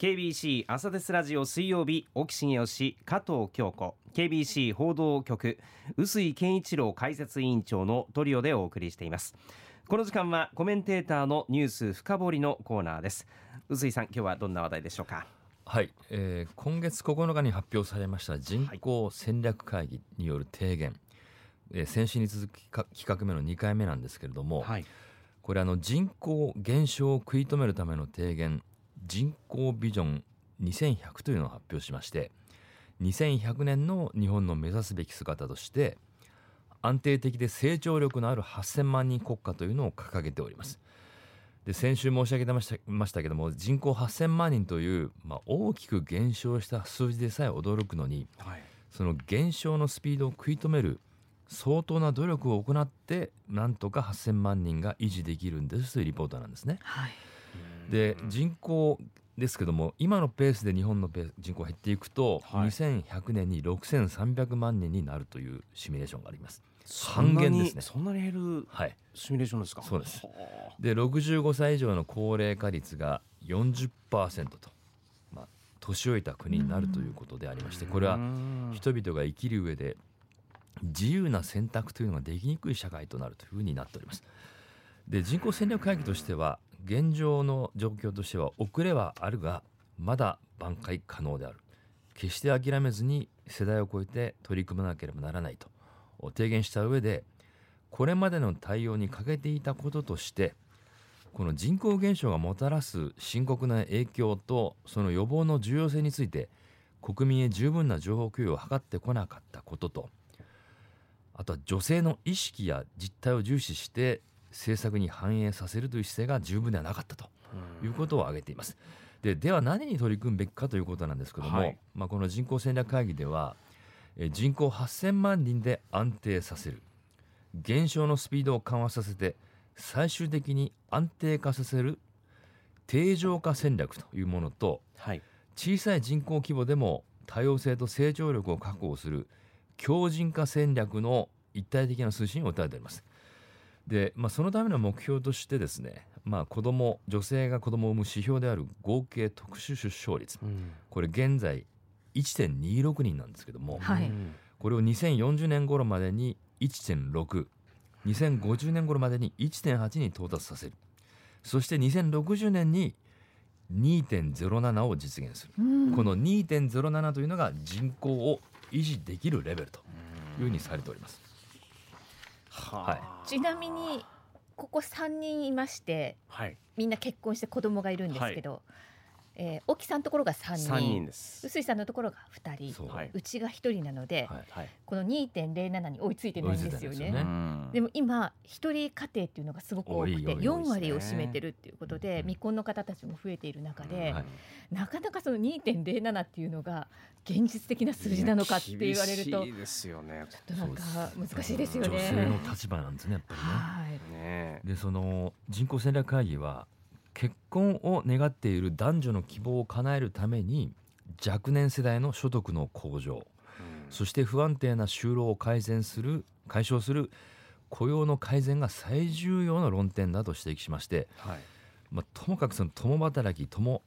KBC 朝ですラジオ水曜日沖重義加藤京子。KBC 報道局臼井健一郎解説委員長のトリオでお送りしています。この時間はコメンテーターのニュース深掘りのコーナーです。臼井さん今日はどんな話題でしょうか？はい、えー、今月9日に発表されました人口戦略会議による提言、えー先週に続きか企画目の2回目なんですけれども、はい。これあの人口減少を食い止めるための提言人口ビジョン2100というのを発表しまして2100年の日本の目指すべき姿として安定的で成長力のある8000万人国家というのを掲げております。で先週申し上げてましたましたけども人口8000万人という、まあ、大きく減少した数字でさえ驚くのにはいその減少のスピードを食い止める相当な努力を行ってなんとか8000万人が維持できるんですというリポートなんですね。はい。で人口ですけども今のペースで日本の人口減っていくと、はい。2100年に6300万人になるというシミュレーションがあります。半減ですね。そんなに減るはい、シミュレーションですか？そうです。はで65歳以上の高齢化率が40%と、まあ、年老いた国になるということでありましてこれあはうん人々が生きる上で自由な選択というのができにくい社会となるというふうになっております。で人口戦略会議としては現状の状況としては遅れはあるがまだ挽回可能である。決して諦めずに世代を超えて取り組まなければならないと提言した上でこれまでの対応に欠けていたこととしてこの人口減少がもたらす深刻な影響とその予防の重要性について国民へ十分な情報共有を図ってこなかったこととあとは女性の意識や実態を重視して政策に反映させるという姿勢が十分ではなかったということを挙げています。ででは何に取り組むべきかということなんですけども、はいまあ、この人口戦略会議ではえー人口8000万人で安定させる減少のスピードを緩和させて最終的に安定化させる定常化戦略というものとはい小さい人口規模でも多様性と成長力を確保する強靭化戦略の一体的な推進を訴えております。で、まあ、そのための目標としてですね、まあ、子ども女性が子どもを産む指標である合計特殊出生率。うん。これ現在1.26人なんですけども、はい。うんこれを2040年頃までに1.62050年頃までに1.8に到達させる。そして2060年に2.07を実現する、うん。この2.07というのが人口を維持できるレベルというふうにされております。はちなみにここ三人いましてはい。みんな結婚して子供がいるんですけど、えー、沖さんのところが三人。三人です。臼井さんのところが二人。そう。ちが一人なので、はい。はい。この2.07に追いついてないんですよね。でね。でも今一人家庭っていうのがすごく多くて多い多い4割を占めてるっていうことでうん。未婚の方たちも増えている中で、はい。なかなかその2.07っていうのが現実的な数字なのかって言われると厳しいですよね。ちょっとなんか難しいですよね。女性の立場なんですねやっぱりね。はい。ねでその人口戦略会議は結婚を願っている男女の希望を叶えるために若年世代の所得の向上。うん。そして不安定な就労を改善する解消する雇用の改善が最重要の論点だと指摘しまして、はい。まあ、ともかくその共働き共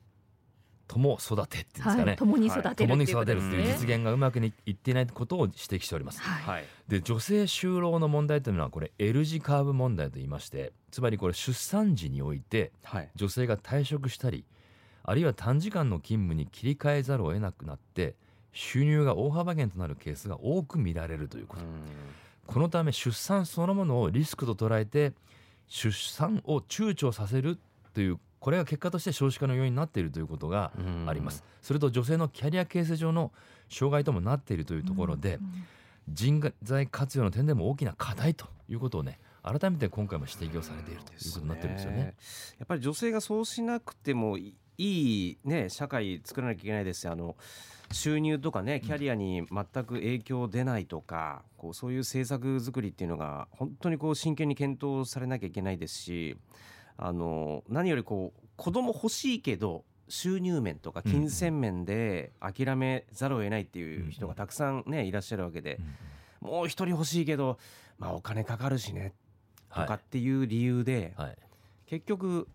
共育てっていうんですかね、はい、共に育てるって共にいうこと育てるっていう。実現がうまくいっていないことを指摘しております。はい。はい。で女性就労の問題というのはこれ L 字カーブ問題と言いましてつまりこれ出産時においてはい。女性が退職したりあるいは短時間の勤務に切り替えざるを得なくなって収入が大幅減となるケースが多く見られるということ、このため出産そのものをリスクと捉えて出産を躊躇させるというこれが結果として少子化の要因になっているということがうん。あります、それと女性のキャリア形成上の障害ともなっているというところで、人材活用の点でも大きな課題ということをね改めて今回も指摘をされているということになってるんですよね。やっぱり女性がそうしなくてもいいいね社会作らなきゃいけないですしあの収入とかねキャリアに全く影響出ないとか、こうそういう政策作りっていうのが本当にこう真剣に検討されなきゃいけないですしあの何よりこう子供欲しいけど収入面とか金銭面で諦めざるを得ないっていう人がたくさんねいらっしゃるわけで、もう一人欲しいけど、まあ、お金かかるしねとかっていう理由で、はい。結局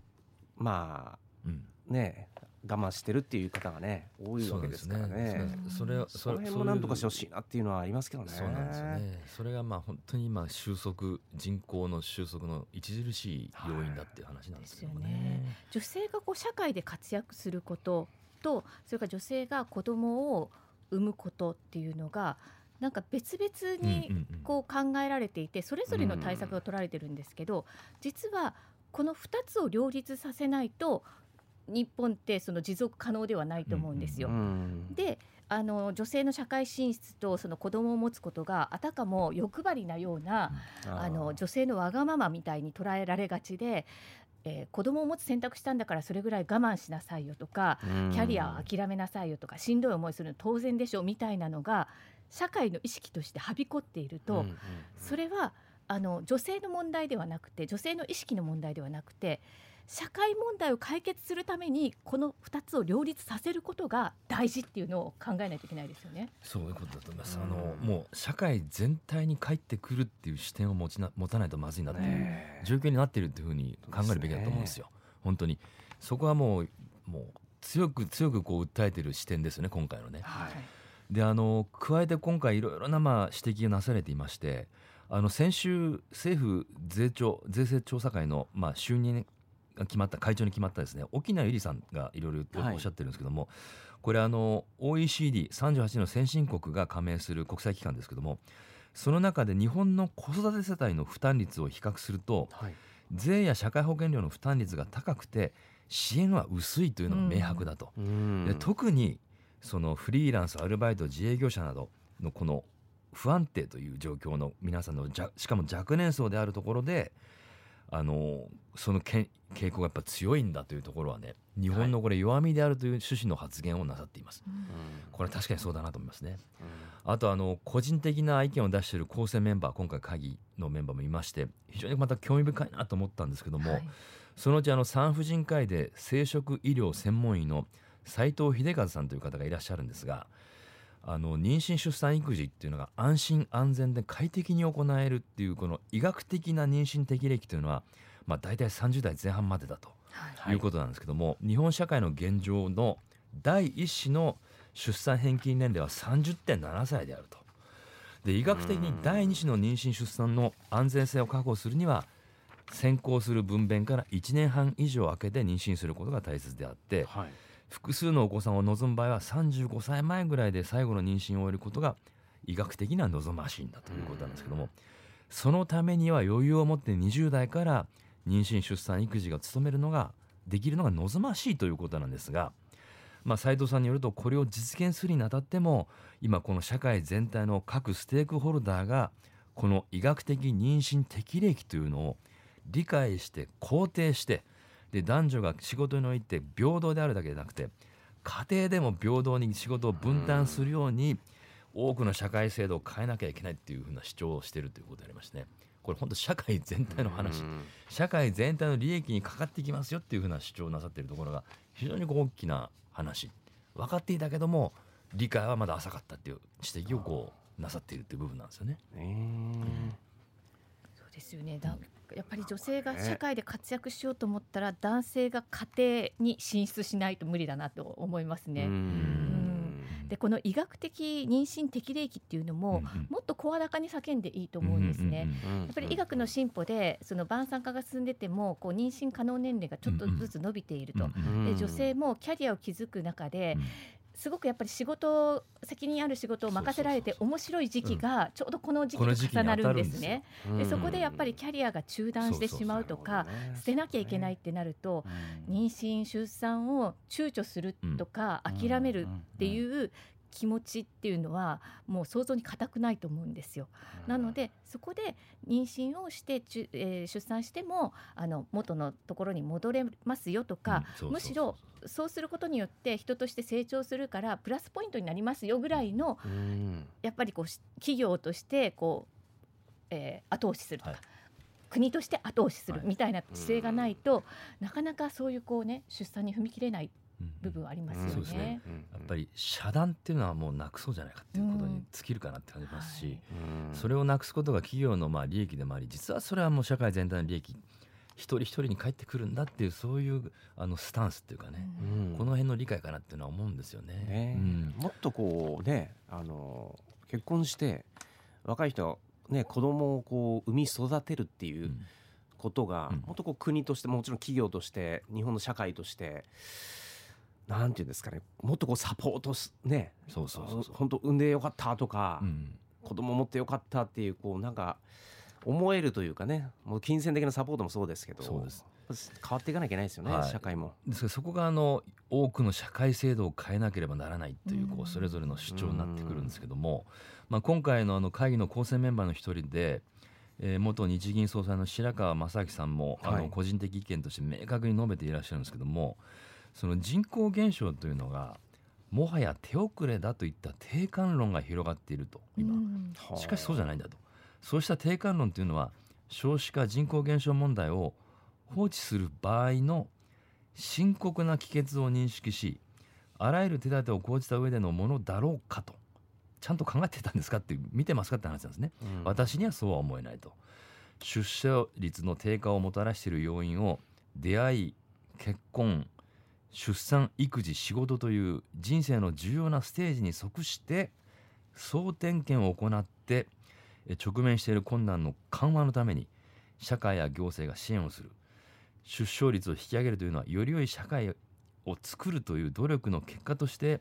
まうん。あね我慢してるっていう方がね多いわけですからね。ね。それその辺もなんとかしてほしいなっていうのはありますけどね。そうなんですよね。それがまあ本当に今収束人口の収束の著しい要因だっていう話なんですけどもですよね。ね。女性がこう社会で活躍することとそれから女性が子供を産むことっていうのがなんか別々にこう考えられていてそれぞれの対策が取られてるんですけど実はこの2つを両立させないと日本ってその持続可能ではないと思うんですよ。う。んであの女性の社会進出とその子供を持つことがあたかも欲張りなようなあの女性のわがままみたいに捉えられがちで、えー子供を持つ選択したんだからそれぐらい我慢しなさいよとかうん。キャリアを諦めなさいよとかしんどい思いするの当然でしょみたいなのが社会の意識としてはびこっていると、それはあの女性の問題ではなくて女性の意識の問題ではなくて社会問題を解決するためにこの2つを両立させることが大事っていうのを考えないといけないですよね。そういうことだと思います。うんあのもう社会全体に帰ってくるっていう視点を持ちな持たないとまずいなっていうね状況になっているっていうふうに考えるべきだと思うんですよ。本当にそこはもうもう強く強くこう訴えてる視点ですよね今回のね。はいであの加えて今回いろいろなまあ指摘がなされていましてあの先週政府税調税制調査会のまあ就任が決まった会長に決まったですね。沖縄ゆりさんがいろいろはい。おっしゃってるんですけども、これあの OECD38 の先進国が加盟する国際機関ですけどもその中で日本の子育て世帯の負担率を比較するとはい。税や社会保険料の負担率が高くて支援は薄いというのが明白だと。うん。で特にそのフリーランスアルバイト自営業者などのこの不安定という状況の皆さんのじゃしかも若年層であるところであのそのけん傾向がやっぱ強いんだというところはね日本のこれ弱みであるという趣旨の発言をなさっています。うんこれは確かにそうだなと思いますね。うんあとあの個人的な意見を出している構成メンバー今回会議のメンバーもいまして非常にまた興味深いなと思ったんですけども、はいそのうちあの産婦人科医で生殖医療専門医の斉藤秀和さんという方がいらっしゃるんですがあの妊娠出産育児っていうのが安心安全で快適に行えるっていうこの医学的な妊娠適齢期というのは、まあ、大体30代前半までだとはい。いうことなんですけども、日本社会の現状の第一子の出産返金年齢は30.7歳であると。で医学的に第二子の妊娠出産の安全性を確保するには先行する分娩から1年半以上空けて妊娠することが大切であってはい。複数のお子さんを望む場合は35歳前ぐらいで最後の妊娠を終えることが医学的には望ましいんだということなんですけどもそのためには余裕を持って20代から妊娠出産育児が務めるのができるのが望ましいということなんですが、まあ、斉藤さんによるとこれを実現するにあたっても今この社会全体の各ステークホルダーがこの医学的妊娠適齢期というのを理解して肯定してで男女が仕事において平等であるだけでなくて家庭でも平等に仕事を分担するように多くの社会制度を変えなきゃいけないっていうふうな主張をしているということでありましてね。これ本当社会全体の話。うん社会全体の利益にかかってきますよっていうふうな主張をなさっているところが非常に大きな話。分かっていたけども理解はまだ浅かったっていう指摘をこうなさっているっていう部分なんですよね。えーそうですよね。だやっぱり女性が社会で活躍しようと思ったら男性が家庭に進出しないと無理だなと思いますね。うんでこの医学的妊娠適齢期っていうのも、もっと声高に叫んでいいと思うんですね。ややっぱり医学の進歩でその晩産化が進んでてもこう妊娠可能年齢がちょっとずつ伸びていると、うん。で女性もキャリアを築く中で、うんすごくやっぱり仕事責任ある仕事を任せられて面白い時期がちょうどこの時期にと重なるんですね。うんでそこでやっぱりキャリアが中断してしまうとか捨てなきゃいけないってなると妊娠出産を躊躇するとかうん。諦めるっていう気持ちっていうのはもう想像に難くないと思うんですよ。なのでそこで妊娠をしてえー出産してもあの元のところに戻れますよとか、むしろそうすることによって人として成長するからプラスポイントになりますよぐらいのうん。やっぱりこうし企業としてこう、えー後押しするとか、はい。国として後押しするはい。みたいな姿勢がないと、なかなかそういうこうね出産に踏み切れないうん部分はありますよね。そうですね。うんやっぱり遮断っていうのはもうなくそうじゃないかっていうことに尽きるかなって感じますし、はい。うん。それをなくすことが企業のまあ利益でもあり実はそれはもう社会全体の利益一人一人に返ってくるんだっていうそういうあのスタンスっていうかね、うん。この辺の理解かなっていうのは思うんですよね。ね。うんもっとこうねあの結婚して若い人はね子供をこう産み育てるっていううん。ことが、うん。もっとこう国としてもちろん企業として日本の社会としてなんていうんですかねもっとこうサポートすねそうそうそうそう。本当産んでよかったとか、うん。子供持ってよかったっていうこうなんか思えるというかねもう金銭的なサポートもそうですけどそうです。変わっていかなきゃいけないですよね、はい。社会も。ですからそこがあの多くの社会制度を変えなければならないというこうそれぞれの主張になってくるんですけども、まあ、今回のあの会議の構成メンバーの一人で、えー元日銀総裁の白川正明さんもあはい。の個人的意見として明確に述べていらっしゃるんですけどもその人口減少というのがもはや手遅れだといった定感論が広がっていると今。うん。しかしそうじゃないんだと。そうした定感論というのは少子化人口減少問題を放置する場合の深刻な帰結を認識しあらゆる手立てを講じた上でのものだろうかとちゃんと考えてたんですかって見てますかって話なんですね、うん。私にはそうは思えないと。出生率の低下をもたらしている要因を出会い結婚出産育児仕事という人生の重要なステージに即して総点検を行ってえ直面している困難の緩和のために社会や行政が支援をする出生率を引き上げるというのはより良い社会を作るという努力の結果として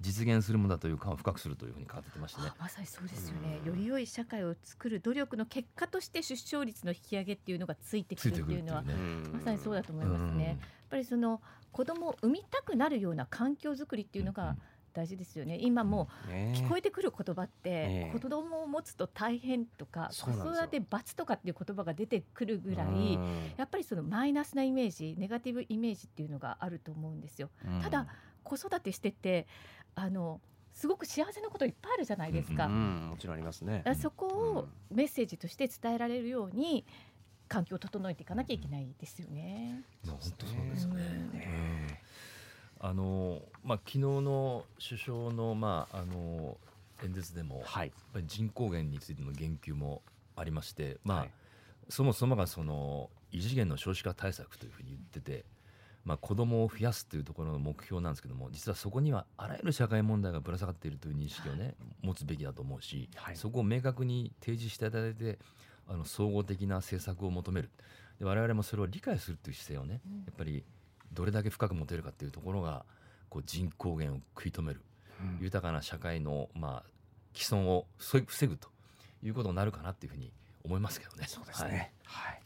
実現するものだという感を深くするというふうに語ってましてねあ。まさにそうですよね、より良い社会を作る努力の結果として出生率の引き上げっていうのがついてくるっていうのはね。うんまさにそうだと思いますね。やっぱりその子供を産みたくなるような環境づくりっていうのが大事ですよね。今もね。聞こえてくる言葉って、ええ。子供を持つと大変とか子育て罰とかっていう言葉が出てくるぐらい、うん。やっぱりそのマイナスなイメージネガティブイメージっていうのがあると思うんですよ。ただ子育てしててあのすごく幸せなこといっぱいあるじゃないですか。うんもちろんありますね。そこをメッセージとして伝えられるように環境を整えていかなきゃいけないですよね。まあ本当そうですね。あのまあ昨日の首相のまああの演説でも、はい。人口減についての言及もありまして、まあ、はい。そもそもがその異次元の少子化対策というふうに言ってて、まあ子供を増やすというところの目標なんですけども、実はそこにはあらゆる社会問題がぶら下がっているという認識をね持つべきだと思うし、はい。そこを明確に提示していただいて、あの総合的な政策を求める。で我々もそれを理解するという姿勢をね、うんやっぱりどれだけ深く持てるかっていうところがこう人口減を食い止めるうん豊かな社会のまあ既存を防ぐ防ぐということになるかなっていうふうに思いますけどね。そうですね。はい。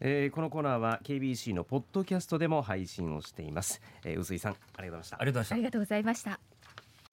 えーこのコーナーは KBC のポッドキャストでも配信をしています。えー、臼井さんありがとうございましたはい。ありがとうございましたありがとうございました。